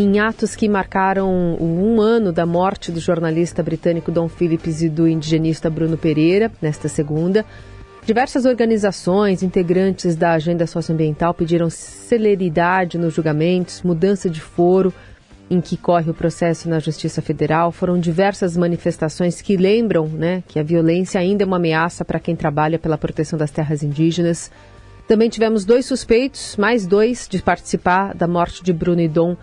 em atos que marcaram um ano da morte do jornalista britânico Dom Phillips e do indigenista Bruno Pereira, nesta segunda. Diversas organizações integrantes da agenda socioambiental pediram celeridade nos julgamentos, mudança de foro em que corre o processo na Justiça Federal. Foram diversas manifestações que lembram né, que a violência ainda é uma ameaça para quem trabalha pela proteção das terras indígenas. Também tivemos dois suspeitos, mais dois, de participar da morte de Bruno e Dom,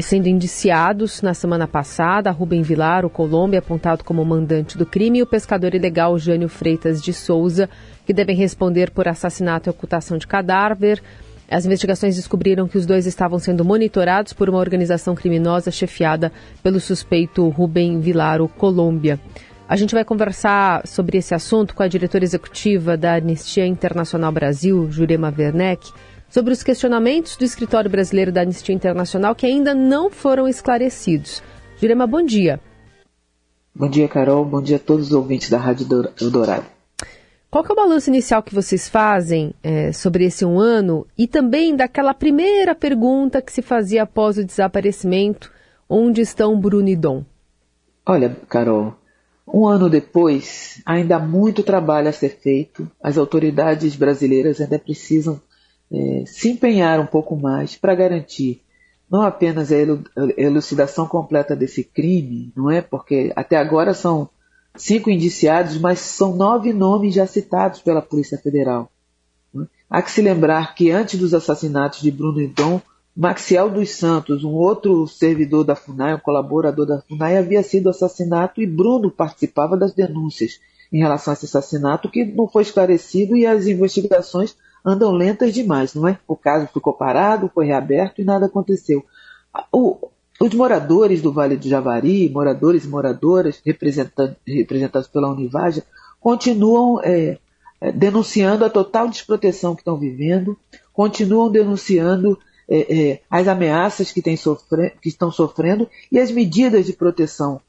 sendo indiciados na semana passada. Rubem Vilar, o Colômbia, apontado como mandante do crime, e o pescador ilegal Jânio Freitas de Souza, que devem responder por assassinato e ocultação de cadáver. As investigações descobriram que os dois estavam sendo monitorados por uma organização criminosa chefiada pelo suspeito Rubem Vilar, o Colômbia. A gente vai conversar sobre esse assunto com a diretora executiva da Anistia Internacional Brasil, Jurema Werneck, sobre os questionamentos do Escritório Brasileiro da Anistia Internacional que ainda não foram esclarecidos. Jurema, bom dia. Bom dia, Carol. Bom dia a todos os ouvintes da Rádio Eldorado. Qual é o balanço inicial que vocês fazem é, sobre esse um ano e também daquela primeira pergunta que se fazia após o desaparecimento, onde estão Bruno e Dom? Olha, Carol, um ano depois, ainda há muito trabalho a ser feito. As autoridades brasileiras ainda precisam é, se empenhar um pouco mais para garantir não apenas a elucidação completa desse crime, não é? Porque até agora são cinco indiciados, mas são nove nomes já citados pela Polícia Federal. É? Há que se lembrar que antes dos assassinatos de Bruno e Dom, Maxiel dos Santos, um outro servidor da FUNAI, um colaborador da FUNAI, havia sido assassinado e Bruno participava das denúncias em relação a esse assassinato que não foi esclarecido e as investigações andam lentas demais, não é? O caso ficou parado, foi reaberto e nada aconteceu. O, os moradores do Vale do Javari, moradores e moradoras representados pela Univaja, continuam é, é, denunciando a total desproteção que estão vivendo, continuam denunciando é, é, as ameaças que, sofre, que estão sofrendo e as medidas de proteção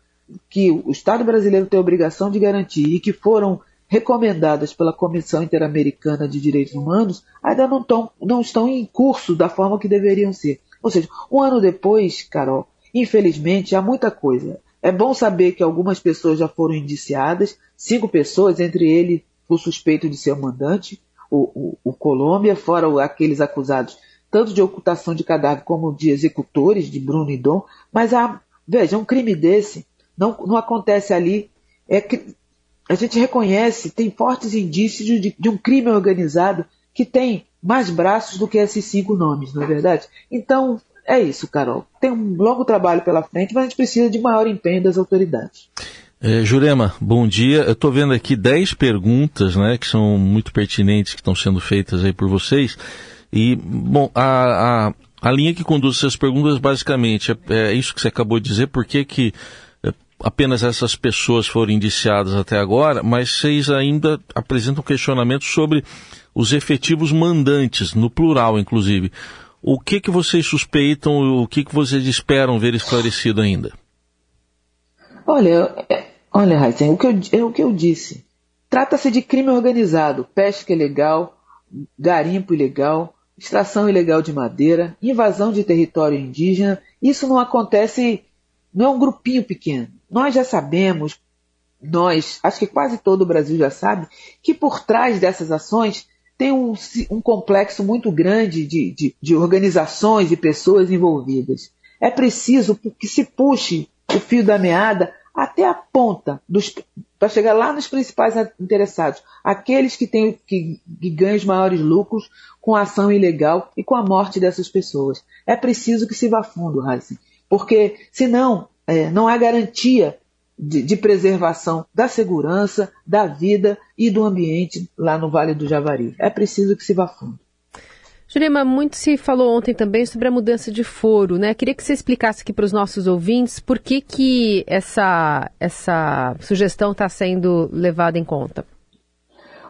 que o Estado brasileiro tem a obrigação de garantir e que foram recomendadas pela Comissão Interamericana de Direitos Humanos ainda não, tão, não estão em curso da forma que deveriam ser. Ou seja, um ano depois, Carol, infelizmente há muita coisa. É bom saber que algumas pessoas já foram indiciadas, cinco pessoas, entre eles o suspeito de ser o mandante, o, o, o Colômbia, fora aqueles acusados tanto de ocultação de cadáver como de executores, de Bruno e Dom, mas há, veja, um crime desse não, não acontece ali. É que a gente reconhece, tem fortes indícios de, de um crime organizado que tem mais braços do que esses cinco nomes, não é verdade? Então, é isso, Carol. Tem um longo trabalho pela frente, mas a gente precisa de maior empenho das autoridades. É, Jurema, bom dia. Eu estou vendo aqui 10 perguntas né, que são muito pertinentes, que estão sendo feitas aí por vocês. E, bom, a, a, a linha que conduz essas perguntas basicamente é, é, isso que você acabou de dizer, por que, que apenas essas pessoas foram indiciadas até agora, mas vocês ainda apresentam questionamentos sobre os efetivos mandantes, no plural, inclusive. O que, que vocês suspeitam, o que, que vocês esperam ver esclarecido ainda? Olha, é, olha, Heisen, o que eu, é o que eu disse. Trata-se de crime organizado, pesca ilegal, garimpo ilegal, extração ilegal de madeira, invasão de território indígena. Isso não acontece, não é um grupinho pequeno. Nós já sabemos, nós, acho que quase todo o Brasil já sabe, que por trás dessas ações tem um, um complexo muito grande de, de, de organizações e pessoas envolvidas. É preciso que se puxe o fio da meada até a ponta para chegar lá nos principais interessados, aqueles que têm que, que ganham os maiores lucros com a ação ilegal e com a morte dessas pessoas. É preciso que se vá fundo, Heisen, porque senão é, não há garantia de, de, preservação da segurança, da vida e do ambiente lá no Vale do Javari. É preciso que se vá fundo. Jurema, muito se falou ontem também sobre a mudança de foro, né? Queria que você explicasse aqui para os nossos ouvintes por que, que essa, essa sugestão está sendo levada em conta.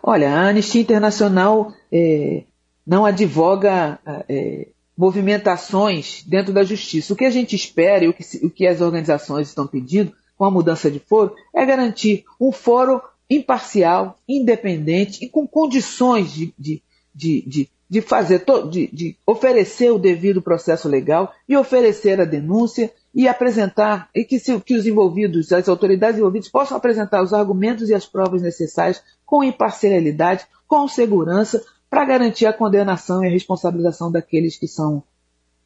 Olha, a Anistia Internacional é, não advoga é, movimentações dentro da justiça. O que a gente espera e o que, o que as organizações estão pedindo com a mudança de foro é garantir um foro imparcial, independente e com condições de, de, de, de de fazer, de, de oferecer o devido processo legal e oferecer a denúncia e apresentar, e que, se, que os envolvidos, as autoridades envolvidas possam apresentar os argumentos e as provas necessárias com imparcialidade, com segurança, para garantir a condenação e a responsabilização daqueles que são,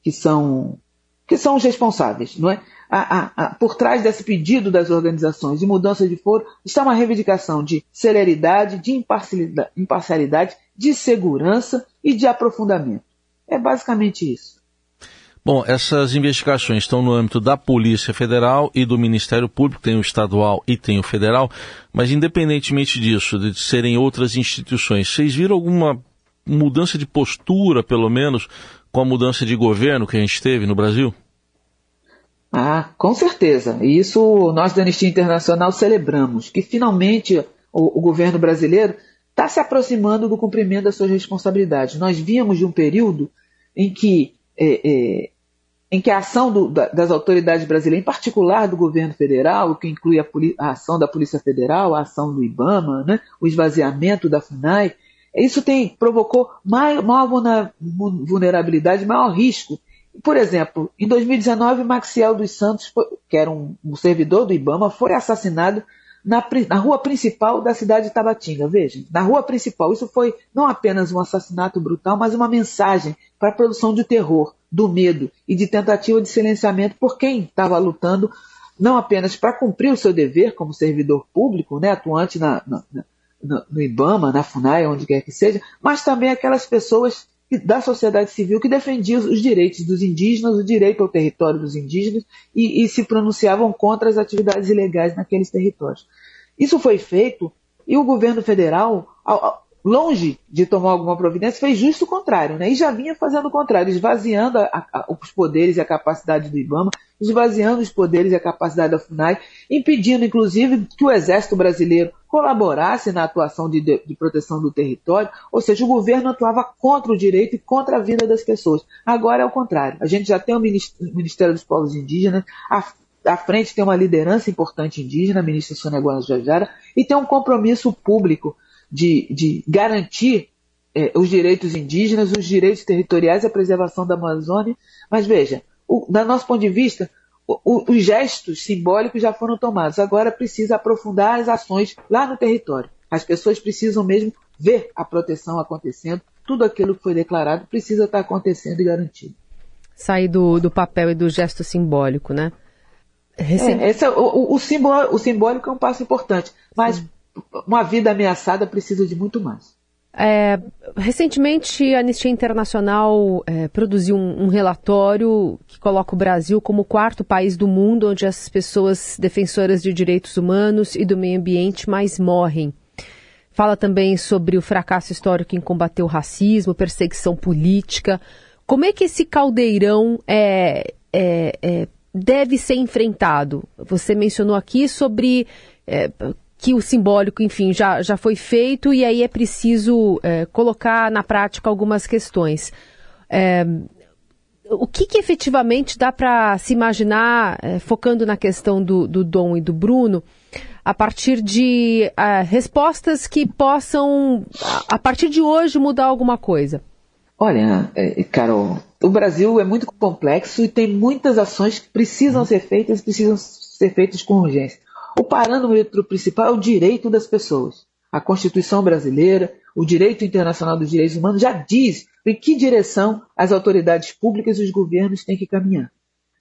que são, que são os responsáveis. Não é? A, a, a, por trás desse pedido das organizações de mudança de foro está uma reivindicação de celeridade, de imparcialidade, imparcialidade de segurança e de aprofundamento. É basicamente isso. Bom, essas investigações estão no âmbito da Polícia Federal e do Ministério Público, tem o estadual e tem o federal, mas independentemente disso, de serem outras instituições, vocês viram alguma mudança de postura, pelo menos, com a mudança de governo que a gente teve no Brasil? Ah, com certeza. E isso nós da Anistia Internacional celebramos, que finalmente o, o governo brasileiro está se aproximando do cumprimento das suas responsabilidades. Nós víamos de um período em que é, é, em que a ação do, das autoridades brasileiras, em particular do governo federal, que inclui a, a, ação da Polícia Federal, a ação do IBAMA, né, o esvaziamento da FUNAI, isso tem, provocou maior, maior vulnerabilidade, maior risco. Por exemplo, em 2019, Maxiel dos Santos, que era um, um servidor do IBAMA, foi assassinado na, na, rua principal da cidade de Tabatinga. Veja, na rua principal. Isso foi não apenas um assassinato brutal, mas uma mensagem para a produção de terror do medo e de tentativa de silenciamento por quem estava lutando não apenas para cumprir o seu dever como servidor público, né, atuante na, na, na, no IBAMA, na FUNAI, onde quer que seja, mas também aquelas pessoas da sociedade civil que defendiam os direitos dos indígenas, o direito ao território dos indígenas e, e se pronunciavam contra as atividades ilegais naqueles territórios. Isso foi feito e o governo federal, longe de tomar alguma providência, fez justo o contrário, né? E já vinha fazendo o contrário, esvaziando a, a, os poderes e a capacidade do IBAMA, esvaziando os poderes e a capacidade da FUNAI, impedindo, inclusive, que o Exército Brasileiro colaborasse na atuação de, de, de proteção do território, ou seja, o governo atuava contra o direito e contra a vida das pessoas. Agora é o contrário. A gente já tem o Ministério dos Povos Indígenas, a à frente tem uma liderança importante indígena, a ministra Sônia Guanajajara, e tem um compromisso público de, de garantir é, os direitos indígenas, os direitos territoriais, a preservação da Amazônia. Mas veja, o, do nosso ponto de vista, o, o, os gestos simbólicos já foram tomados. Agora precisa aprofundar as ações lá no território. As pessoas precisam mesmo ver a proteção acontecendo. Tudo aquilo que foi declarado precisa estar acontecendo e garantido. Sair do, do papel e do gesto simbólico, né? Recent... É, esse é, o, o, simbólico, o simbólico é um passo importante, mas Sim uma vida ameaçada precisa de muito mais. É, recentemente, a Anistia Internacional é, produziu um, um, relatório que coloca o Brasil como o quarto país do mundo onde as pessoas defensoras de direitos humanos e do meio ambiente mais morrem. Fala também sobre o fracasso histórico em combater o racismo, perseguição política. Como é que esse caldeirão é, é, é deve ser enfrentado? Você mencionou aqui sobre é, que o simbólico, enfim, já, já foi feito e aí é preciso é, colocar na prática algumas questões. É, o que, que, efetivamente dá para se imaginar, é, focando na questão do, do, Dom e do Bruno, a partir de é, respostas que possam, a partir de hoje, mudar alguma coisa? Olha, é, Carol, o Brasil é muito complexo e tem muitas ações que precisam ser feitas, precisam ser feitas com urgência. O parâmetro principal é o direito das pessoas. A Constituição brasileira, o direito internacional dos direitos humanos já diz em que direção as autoridades públicas e os governos têm que caminhar.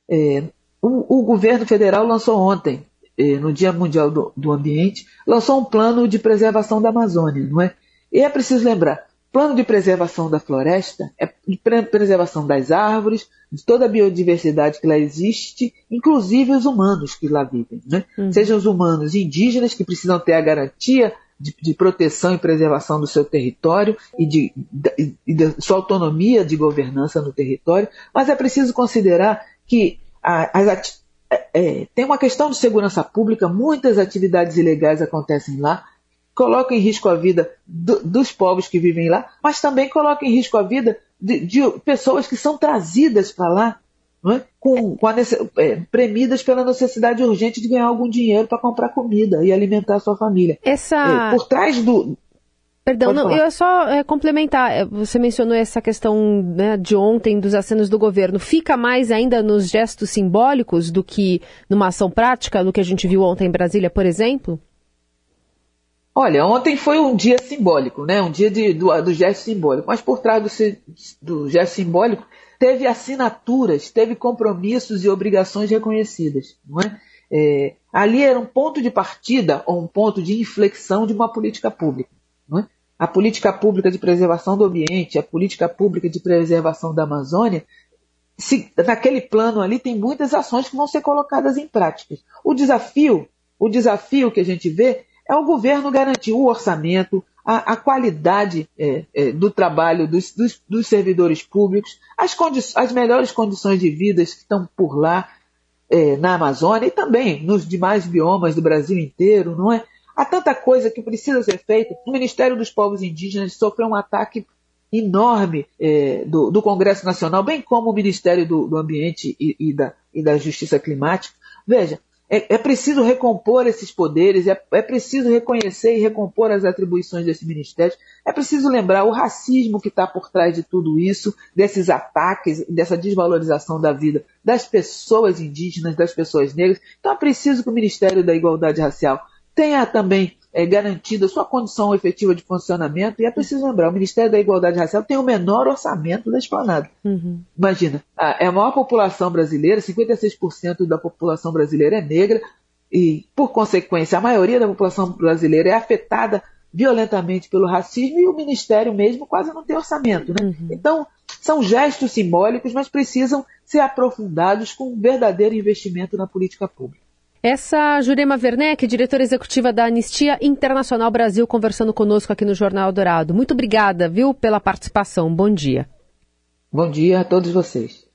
É, o, o, governo federal lançou ontem, é, no Dia Mundial do, do, Ambiente, lançou um plano de preservação da Amazônia, não é? E é preciso lembrar, plano de preservação da floresta é de preservação das árvores, de toda a biodiversidade que lá existe, inclusive os humanos que lá vivem. Né? Uhum. Sejam os humanos indígenas, que precisam ter a garantia de, de proteção e preservação do seu território e de, de, de, sua autonomia de governança no território, mas é preciso considerar que a, as, é, é, tem uma questão de segurança pública, muitas atividades ilegais acontecem lá, coloca em risco a vida do, dos povos que vivem lá, mas também coloca em risco a vida de, de pessoas que são trazidas para lá é? com, com a, é, premidas pela necessidade urgente de ganhar algum dinheiro para comprar comida e alimentar a sua família. Essa... É, por trás do. Perdão, não, eu é só é, complementar. É, você mencionou essa questão né, de ontem dos acenos do governo. Fica mais ainda nos gestos simbólicos do que numa ação prática, do que a gente viu ontem em Brasília, por exemplo? Olha, ontem foi um dia simbólico, né? Um dia de, do, do gesto simbólico. Mas por trás do, do gesto simbólico teve assinaturas, teve compromissos e obrigações reconhecidas, não é? é? ali era um ponto de partida ou um ponto de inflexão de uma política pública. Não é? A política pública de preservação do ambiente, a política pública de preservação da Amazônia, se, naquele plano ali tem muitas ações que vão ser colocadas em prática. O desafio, o desafio que a gente vê é o governo garantir o orçamento, a, a qualidade é, é, do trabalho dos, dos, dos servidores públicos, as, as, melhores condições de vida que estão por lá é, na Amazônia e também nos demais biomas do Brasil inteiro, não é? Há tanta coisa que precisa ser feita. O Ministério dos Povos Indígenas sofreu um ataque enorme é, do, do, Congresso Nacional, bem como o Ministério do, do Ambiente e, e, da, e da Justiça Climática. Veja, é, é preciso recompor esses poderes, é, é, preciso reconhecer e recompor as atribuições desse ministério. É preciso lembrar o racismo que está por trás de tudo isso, desses ataques, dessa desvalorização da vida das pessoas indígenas, das pessoas negras. Então é preciso que o Ministério da Igualdade Racial tenha também é, garantida sua condição efetiva de funcionamento. E é preciso lembrar, o Ministério da Igualdade Racial tem o menor orçamento da esplanada. Uhum. Imagina, a, é a maior população brasileira, 56% da população brasileira é negra, e, por consequência, a maioria da população brasileira é afetada violentamente pelo racismo e o Ministério mesmo quase não tem orçamento. Né? Uhum. Então, são gestos simbólicos, mas precisam ser aprofundados com um verdadeiro investimento na política pública. Essa Jurema Werneck, diretora executiva da Anistia Internacional Brasil, conversando conosco aqui no Jornal Dourado. Muito obrigada, viu, pela participação. Bom dia. Bom dia a todos vocês.